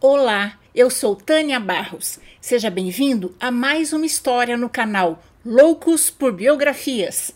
Olá, eu sou Tânia Barros. Seja bem-vindo a mais uma história no canal Loucos por Biografias.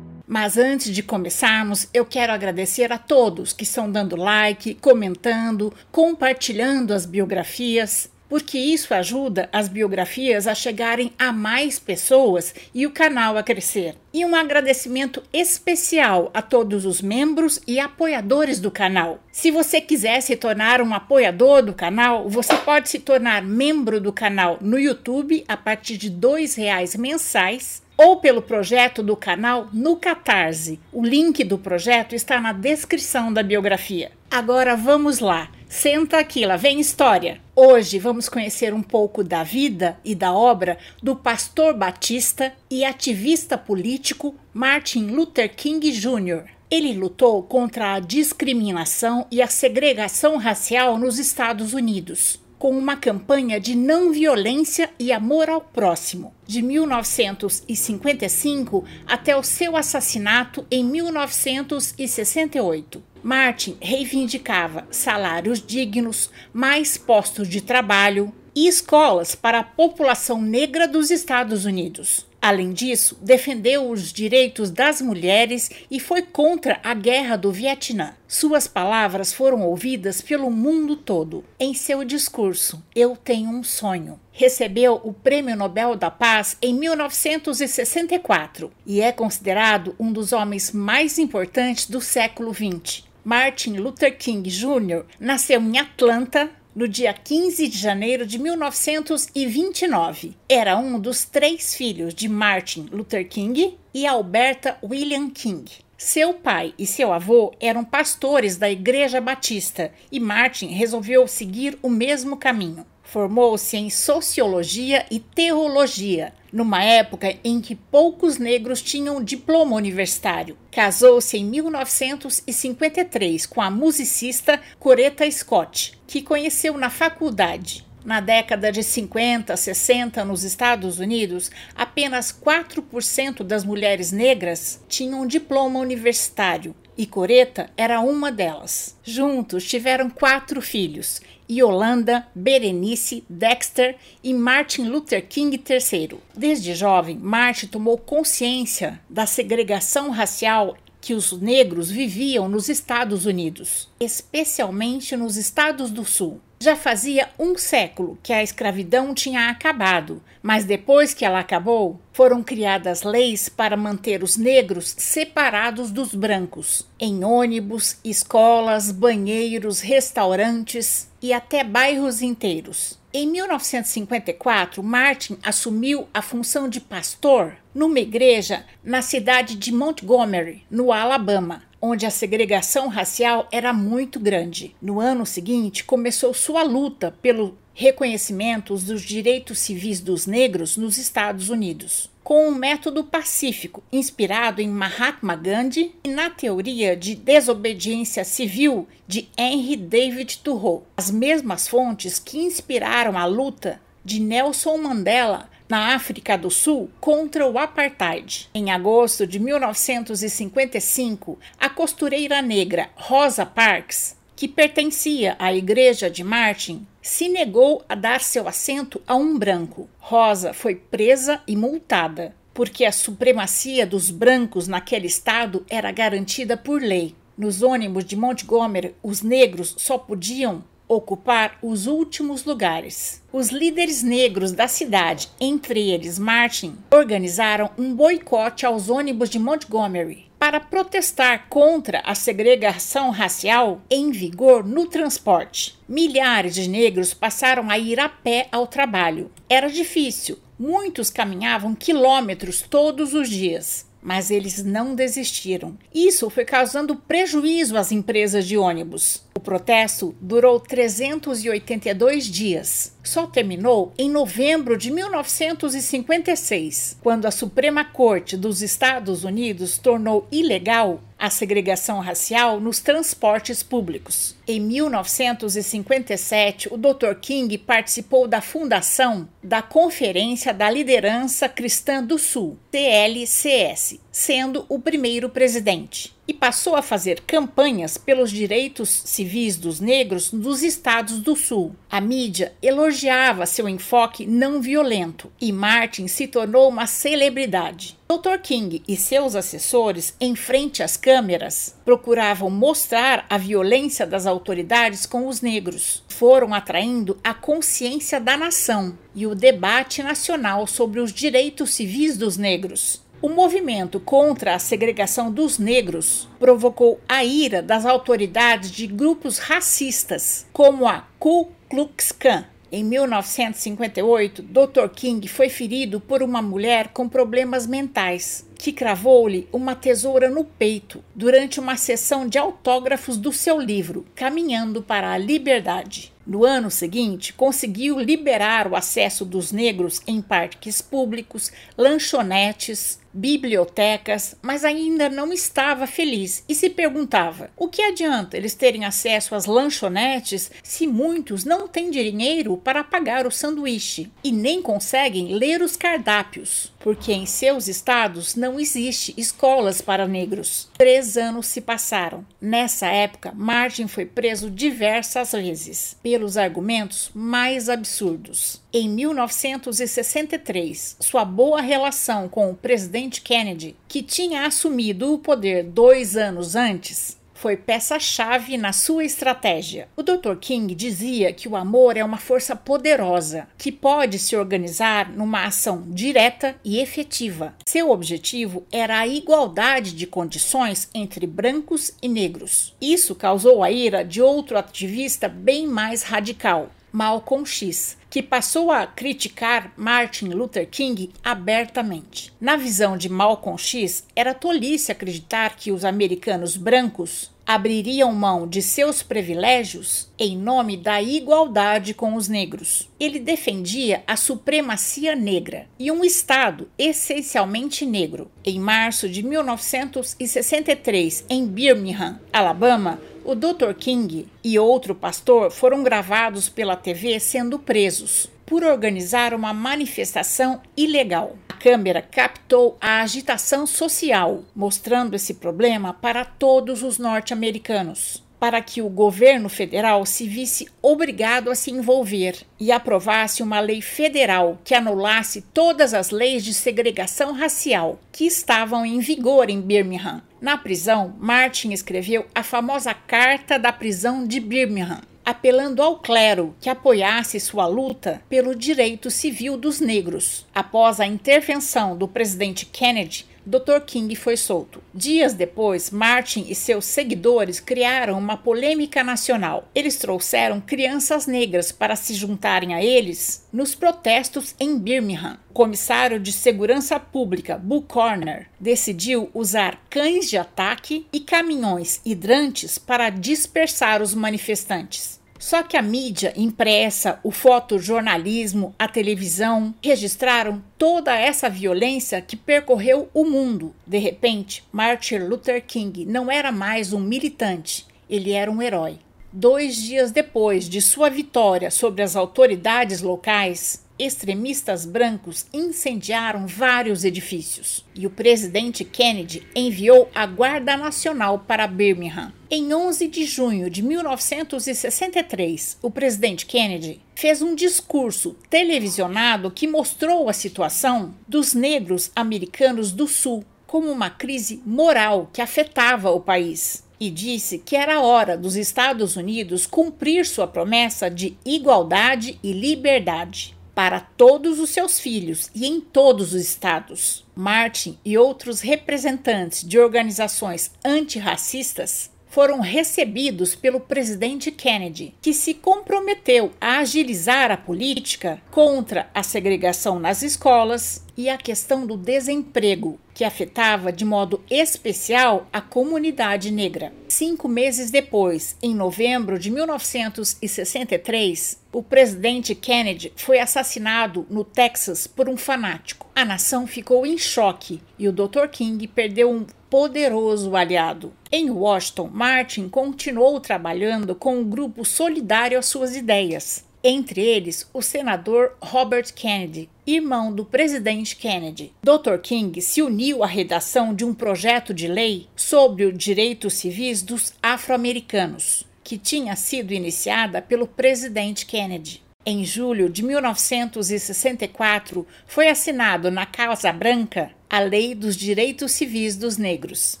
Mas antes de começarmos, eu quero agradecer a todos que estão dando like, comentando, compartilhando as biografias porque isso ajuda as biografias a chegarem a mais pessoas e o canal a crescer. E um agradecimento especial a todos os membros e apoiadores do canal. Se você quiser se tornar um apoiador do canal, você pode se tornar membro do canal no YouTube a partir de R$ reais mensais ou pelo projeto do canal no Catarse. O link do projeto está na descrição da biografia. Agora vamos lá. Senta aqui, lá vem história. Hoje vamos conhecer um pouco da vida e da obra do pastor batista e ativista político Martin Luther King Jr. Ele lutou contra a discriminação e a segregação racial nos Estados Unidos com uma campanha de não violência e amor ao próximo, de 1955 até o seu assassinato em 1968. Martin reivindicava salários dignos, mais postos de trabalho e escolas para a população negra dos Estados Unidos. Além disso, defendeu os direitos das mulheres e foi contra a guerra do Vietnã. Suas palavras foram ouvidas pelo mundo todo. Em seu discurso, Eu Tenho um Sonho, recebeu o Prêmio Nobel da Paz em 1964 e é considerado um dos homens mais importantes do século XX. Martin Luther King Jr. nasceu em Atlanta, no dia 15 de janeiro de 1929. Era um dos três filhos de Martin Luther King e Alberta William King. Seu pai e seu avô eram pastores da Igreja Batista e Martin resolveu seguir o mesmo caminho. Formou-se em sociologia e teologia, numa época em que poucos negros tinham diploma universitário. Casou-se em 1953 com a musicista Coretta Scott, que conheceu na faculdade. Na década de 50, 60, nos Estados Unidos, apenas 4% das mulheres negras tinham diploma universitário e Coreta era uma delas. Juntos tiveram quatro filhos: Yolanda, Berenice, Dexter e Martin Luther King III. Desde jovem, Martin tomou consciência da segregação racial que os negros viviam nos Estados Unidos, especialmente nos estados do Sul. Já fazia um século que a escravidão tinha acabado, mas depois que ela acabou, foram criadas leis para manter os negros separados dos brancos, em ônibus, escolas, banheiros, restaurantes e até bairros inteiros. Em 1954, Martin assumiu a função de pastor numa igreja na cidade de Montgomery, no Alabama, onde a segregação racial era muito grande. No ano seguinte, começou sua luta pelo reconhecimento dos direitos civis dos negros nos Estados Unidos, com um método pacífico inspirado em Mahatma Gandhi e na teoria de desobediência civil de Henry David Thoreau, as mesmas fontes que inspiraram a luta de Nelson Mandela na África do Sul contra o apartheid. Em agosto de 1955, a costureira negra Rosa Parks, que pertencia à igreja de Martin, se negou a dar seu assento a um branco. Rosa foi presa e multada, porque a supremacia dos brancos naquele estado era garantida por lei. Nos ônibus de Montgomery, os negros só podiam ocupar os últimos lugares. Os líderes negros da cidade, entre eles Martin, organizaram um boicote aos ônibus de Montgomery para protestar contra a segregação racial em vigor no transporte. Milhares de negros passaram a ir a pé ao trabalho. Era difícil, muitos caminhavam quilômetros todos os dias mas eles não desistiram. Isso foi causando prejuízo às empresas de ônibus. Protesto durou 382 dias. só terminou em novembro de 1956, quando a Suprema Corte dos Estados Unidos tornou ilegal a segregação racial nos transportes públicos. Em 1957, o Dr. King participou da fundação da Conferência da Liderança Cristã do Sul, CLCS, sendo o primeiro presidente e passou a fazer campanhas pelos direitos civis dos negros nos estados do Sul. A mídia elogiava seu enfoque não violento e Martin se tornou uma celebridade. Dr. King e seus assessores, em frente às câmeras, procuravam mostrar a violência das autoridades com os negros. Foram atraindo a consciência da nação e o debate nacional sobre os direitos civis dos negros. O movimento contra a segregação dos negros provocou a ira das autoridades de grupos racistas, como a Ku Klux Klan. Em 1958, Dr. King foi ferido por uma mulher com problemas mentais, que cravou-lhe uma tesoura no peito durante uma sessão de autógrafos do seu livro Caminhando para a Liberdade. No ano seguinte, conseguiu liberar o acesso dos negros em parques públicos, lanchonetes, bibliotecas, mas ainda não estava feliz e se perguntava: o que adianta eles terem acesso às lanchonetes se muitos não têm dinheiro para pagar o sanduíche e nem conseguem ler os cardápios? Porque em seus estados não existe escolas para negros. Três anos se passaram. Nessa época, Martin foi preso diversas vezes pelos argumentos mais absurdos. Em 1963, sua boa relação com o presidente Kennedy, que tinha assumido o poder dois anos antes, foi peça-chave na sua estratégia. O Dr. King dizia que o amor é uma força poderosa que pode se organizar numa ação direta e efetiva. Seu objetivo era a igualdade de condições entre brancos e negros. Isso causou a ira de outro ativista bem mais radical, Malcolm X, que passou a criticar Martin Luther King abertamente. Na visão de Malcolm X, era tolice acreditar que os americanos brancos abririam mão de seus privilégios em nome da igualdade com os negros. Ele defendia a supremacia negra e um Estado essencialmente negro. Em março de 1963, em Birmingham, Alabama, o Dr. King e outro pastor foram gravados pela TV sendo presos por organizar uma manifestação ilegal. A câmera captou a agitação social, mostrando esse problema para todos os norte-americanos para que o governo federal se visse obrigado a se envolver e aprovasse uma lei federal que anulasse todas as leis de segregação racial que estavam em vigor em Birmingham. Na prisão, Martin escreveu a famosa Carta da Prisão de Birmingham, apelando ao clero que apoiasse sua luta pelo direito civil dos negros. Após a intervenção do presidente Kennedy, Dr. King foi solto. Dias depois, Martin e seus seguidores criaram uma polêmica nacional. Eles trouxeram crianças negras para se juntarem a eles nos protestos em Birmingham. O comissário de Segurança Pública, Bull Corner, decidiu usar cães de ataque e caminhões hidrantes para dispersar os manifestantes. Só que a mídia impressa, o fotojornalismo, a televisão registraram toda essa violência que percorreu o mundo. De repente, Martin Luther King não era mais um militante, ele era um herói. Dois dias depois de sua vitória sobre as autoridades locais, extremistas brancos incendiaram vários edifícios. E o presidente Kennedy enviou a Guarda Nacional para Birmingham. Em 11 de junho de 1963, o presidente Kennedy fez um discurso televisionado que mostrou a situação dos negros americanos do Sul como uma crise moral que afetava o país. E disse que era hora dos Estados Unidos cumprir sua promessa de igualdade e liberdade para todos os seus filhos e em todos os estados. Martin e outros representantes de organizações antirracistas foram recebidos pelo presidente Kennedy, que se comprometeu a agilizar a política contra a segregação nas escolas, e a questão do desemprego, que afetava de modo especial a comunidade negra. Cinco meses depois, em novembro de 1963, o presidente Kennedy foi assassinado no Texas por um fanático. A nação ficou em choque e o Dr. King perdeu um poderoso aliado. Em Washington, Martin continuou trabalhando com um grupo solidário às suas ideias entre eles o senador Robert Kennedy, irmão do presidente Kennedy. Dr. King se uniu à redação de um projeto de lei sobre os direitos civis dos afro-americanos, que tinha sido iniciada pelo presidente Kennedy. Em julho de 1964, foi assinado na Casa Branca a Lei dos Direitos Civis dos Negros,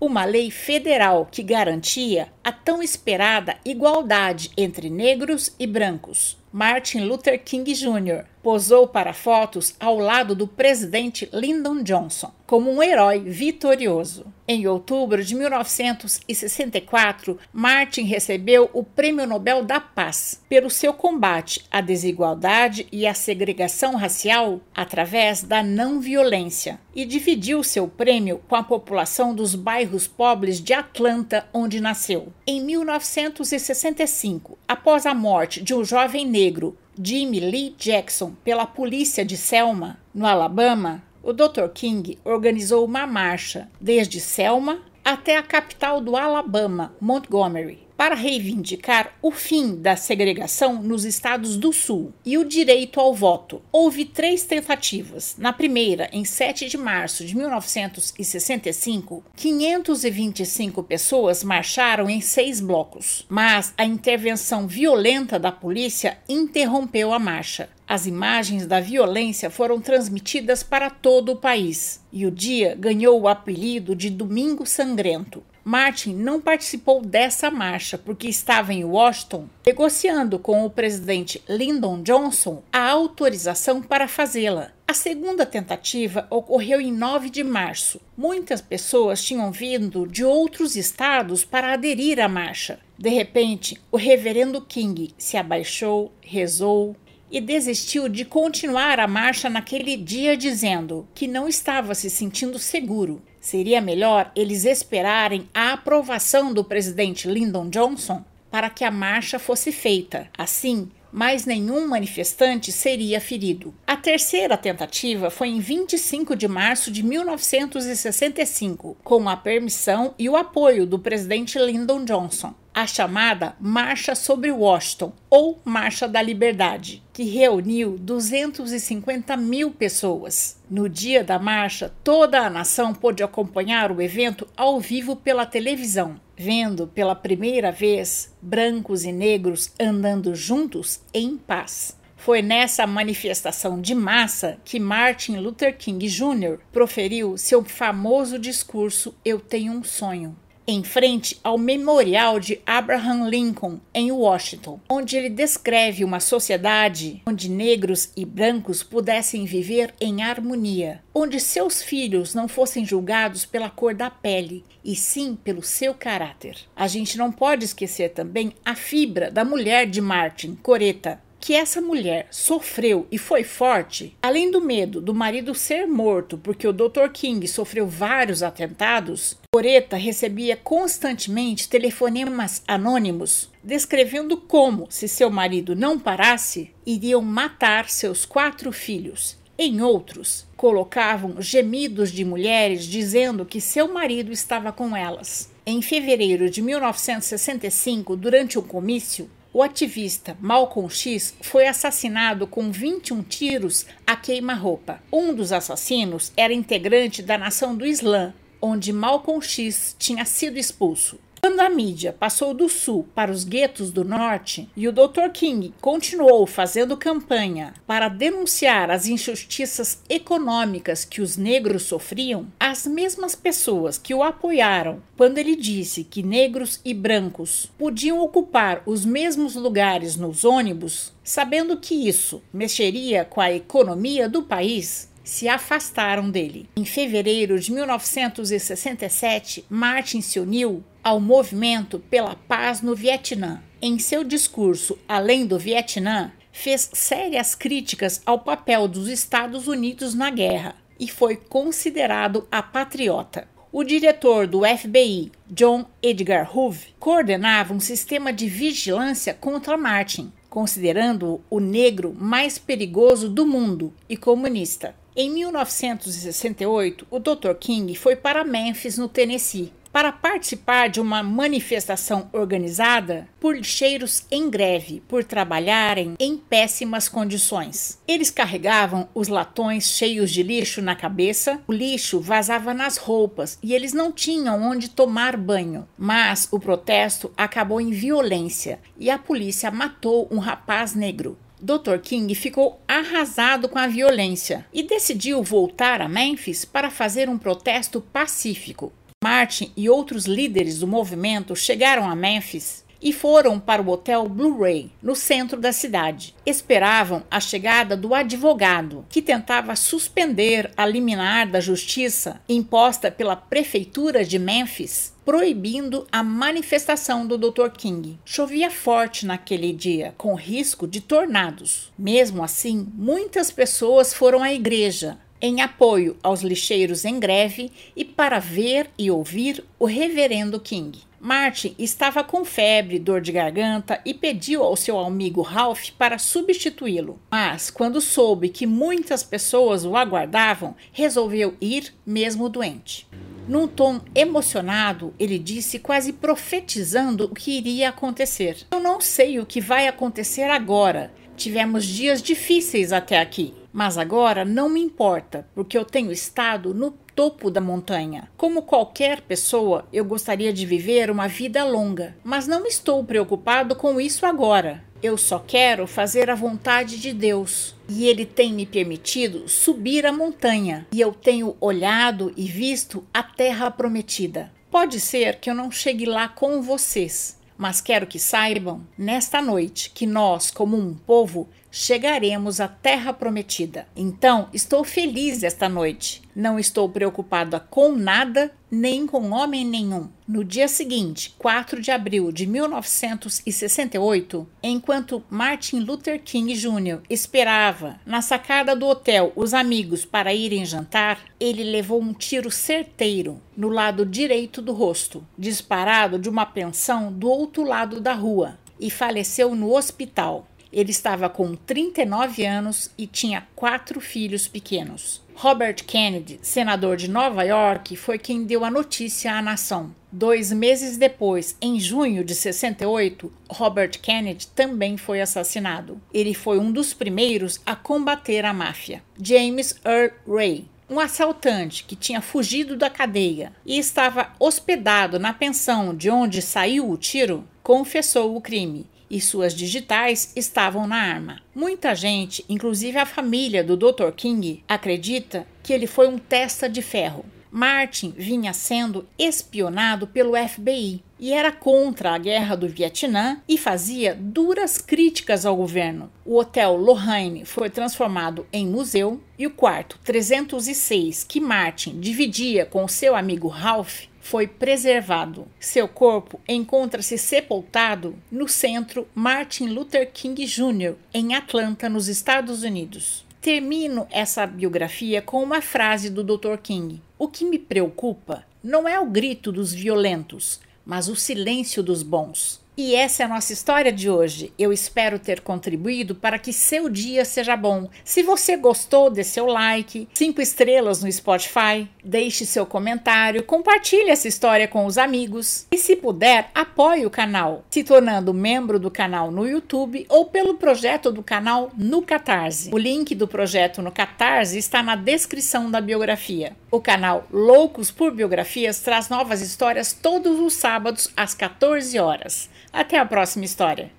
uma lei federal que garantia a tão esperada igualdade entre negros e brancos. Martin Luther King Jr. posou para fotos ao lado do presidente Lyndon Johnson, como um herói vitorioso. Em outubro de 1964, Martin recebeu o Prêmio Nobel da Paz pelo seu combate à desigualdade e à segregação racial através da não violência e dividiu seu prêmio com a população dos bairros pobres de Atlanta, onde nasceu. Em 1965, após a morte de um jovem negro, Jimmy Lee Jackson, pela polícia de Selma, no Alabama, o Dr. King organizou uma marcha desde Selma até a capital do Alabama, Montgomery, para reivindicar o fim da segregação nos estados do Sul e o direito ao voto. Houve três tentativas. Na primeira, em 7 de março de 1965, 525 pessoas marcharam em seis blocos, mas a intervenção violenta da polícia interrompeu a marcha. As imagens da violência foram transmitidas para todo o país e o dia ganhou o apelido de Domingo Sangrento. Martin não participou dessa marcha porque estava em Washington negociando com o presidente Lyndon Johnson a autorização para fazê-la. A segunda tentativa ocorreu em 9 de março. Muitas pessoas tinham vindo de outros estados para aderir à marcha. De repente, o reverendo King se abaixou, rezou, e desistiu de continuar a marcha naquele dia, dizendo que não estava se sentindo seguro. Seria melhor eles esperarem a aprovação do presidente Lyndon Johnson para que a marcha fosse feita. Assim, mais nenhum manifestante seria ferido. A terceira tentativa foi em 25 de março de 1965, com a permissão e o apoio do presidente Lyndon Johnson a chamada Marcha sobre Washington, ou Marcha da Liberdade, que reuniu 250 mil pessoas. No dia da marcha, toda a nação pôde acompanhar o evento ao vivo pela televisão, vendo pela primeira vez brancos e negros andando juntos em paz. Foi nessa manifestação de massa que Martin Luther King Jr. proferiu seu famoso discurso Eu Tenho um Sonho em frente ao Memorial de Abraham Lincoln, em Washington, onde ele descreve uma sociedade onde negros e brancos pudessem viver em harmonia, onde seus filhos não fossem julgados pela cor da pele, e sim pelo seu caráter. A gente não pode esquecer também a fibra da mulher de Martin, Coreta, que essa mulher sofreu e foi forte, além do medo do marido ser morto porque o Dr. King sofreu vários atentados, Coreta recebia constantemente telefonemas anônimos descrevendo como, se seu marido não parasse, iriam matar seus quatro filhos. Em outros, colocavam gemidos de mulheres dizendo que seu marido estava com elas. Em fevereiro de 1965, durante um comício, o ativista Malcolm X foi assassinado com 21 tiros a queima-roupa. Um dos assassinos era integrante da Nação do Islã, onde Malcolm X tinha sido expulso. Quando a mídia passou do sul para os guetos do norte e o Dr. King continuou fazendo campanha para denunciar as injustiças econômicas que os negros sofriam, as mesmas pessoas que o apoiaram quando ele disse que negros e brancos podiam ocupar os mesmos lugares nos ônibus, sabendo que isso mexeria com a economia do país, se afastaram dele. Em fevereiro de 1967, Martin se uniu ao movimento pela paz no Vietnã. Em seu discurso Além do Vietnã, fez sérias críticas ao papel dos Estados Unidos na guerra, e foi considerado a patriota. O diretor do FBI, John Edgar Hoover, coordenava um sistema de vigilância contra Martin, considerando-o o negro mais perigoso do mundo e comunista. Em 1968, o Dr. King foi para Memphis, no Tennessee, para participar de uma manifestação organizada por lixeiros em greve por trabalharem em péssimas condições. Eles carregavam os latões cheios de lixo na cabeça, o lixo vazava nas roupas e eles não tinham onde tomar banho. Mas o protesto acabou em violência e a polícia matou um rapaz negro. Dr. King ficou arrasado com a violência e decidiu voltar a Memphis para fazer um protesto pacífico. Martin e outros líderes do movimento chegaram a Memphis e foram para o Hotel Blu-ray, no centro da cidade. Esperavam a chegada do advogado, que tentava suspender a liminar da justiça imposta pela prefeitura de Memphis, proibindo a manifestação do Dr. King. Chovia forte naquele dia, com risco de tornados. Mesmo assim, muitas pessoas foram à igreja em apoio aos lixeiros em greve e para ver e ouvir o reverendo King. Martin estava com febre, dor de garganta e pediu ao seu amigo Ralph para substituí-lo. Mas, quando soube que muitas pessoas o aguardavam, resolveu ir, mesmo doente. Num tom emocionado, ele disse, quase profetizando o que iria acontecer: Eu não sei o que vai acontecer agora. Tivemos dias difíceis até aqui. Mas agora não me importa, porque eu tenho estado no topo da montanha. Como qualquer pessoa, eu gostaria de viver uma vida longa, mas não estou preocupado com isso agora. Eu só quero fazer a vontade de Deus. E Ele tem me permitido subir a montanha, e eu tenho olhado e visto a terra prometida. Pode ser que eu não chegue lá com vocês, mas quero que saibam, nesta noite, que nós, como um povo, chegaremos à terra prometida. Então, estou feliz esta noite. Não estou preocupada com nada, nem com homem nenhum. No dia seguinte, 4 de abril de 1968, enquanto Martin Luther King Jr. esperava na sacada do hotel os amigos para irem jantar, ele levou um tiro certeiro no lado direito do rosto, disparado de uma pensão do outro lado da rua, e faleceu no hospital. Ele estava com 39 anos e tinha quatro filhos pequenos. Robert Kennedy, senador de Nova York, foi quem deu a notícia à nação. Dois meses depois, em junho de 68, Robert Kennedy também foi assassinado. Ele foi um dos primeiros a combater a máfia. James Earl Ray, um assaltante que tinha fugido da cadeia e estava hospedado na pensão de onde saiu o tiro, confessou o crime e suas digitais estavam na arma. Muita gente, inclusive a família do Dr. King, acredita que ele foi um testa de ferro. Martin vinha sendo espionado pelo FBI e era contra a guerra do Vietnã e fazia duras críticas ao governo. O Hotel Lorraine foi transformado em museu e o quarto 306 que Martin dividia com seu amigo Ralph foi preservado. Seu corpo encontra-se sepultado no centro Martin Luther King Jr., em Atlanta, nos Estados Unidos. Termino essa biografia com uma frase do Dr. King: O que me preocupa não é o grito dos violentos, mas o silêncio dos bons. E essa é a nossa história de hoje. Eu espero ter contribuído para que seu dia seja bom. Se você gostou, dê seu like, cinco estrelas no Spotify, deixe seu comentário, compartilhe essa história com os amigos e, se puder, apoie o canal, se tornando membro do canal no YouTube ou pelo projeto do canal no Catarse. O link do projeto no Catarse está na descrição da biografia. O canal Loucos por Biografias traz novas histórias todos os sábados às 14 horas. Até a próxima história!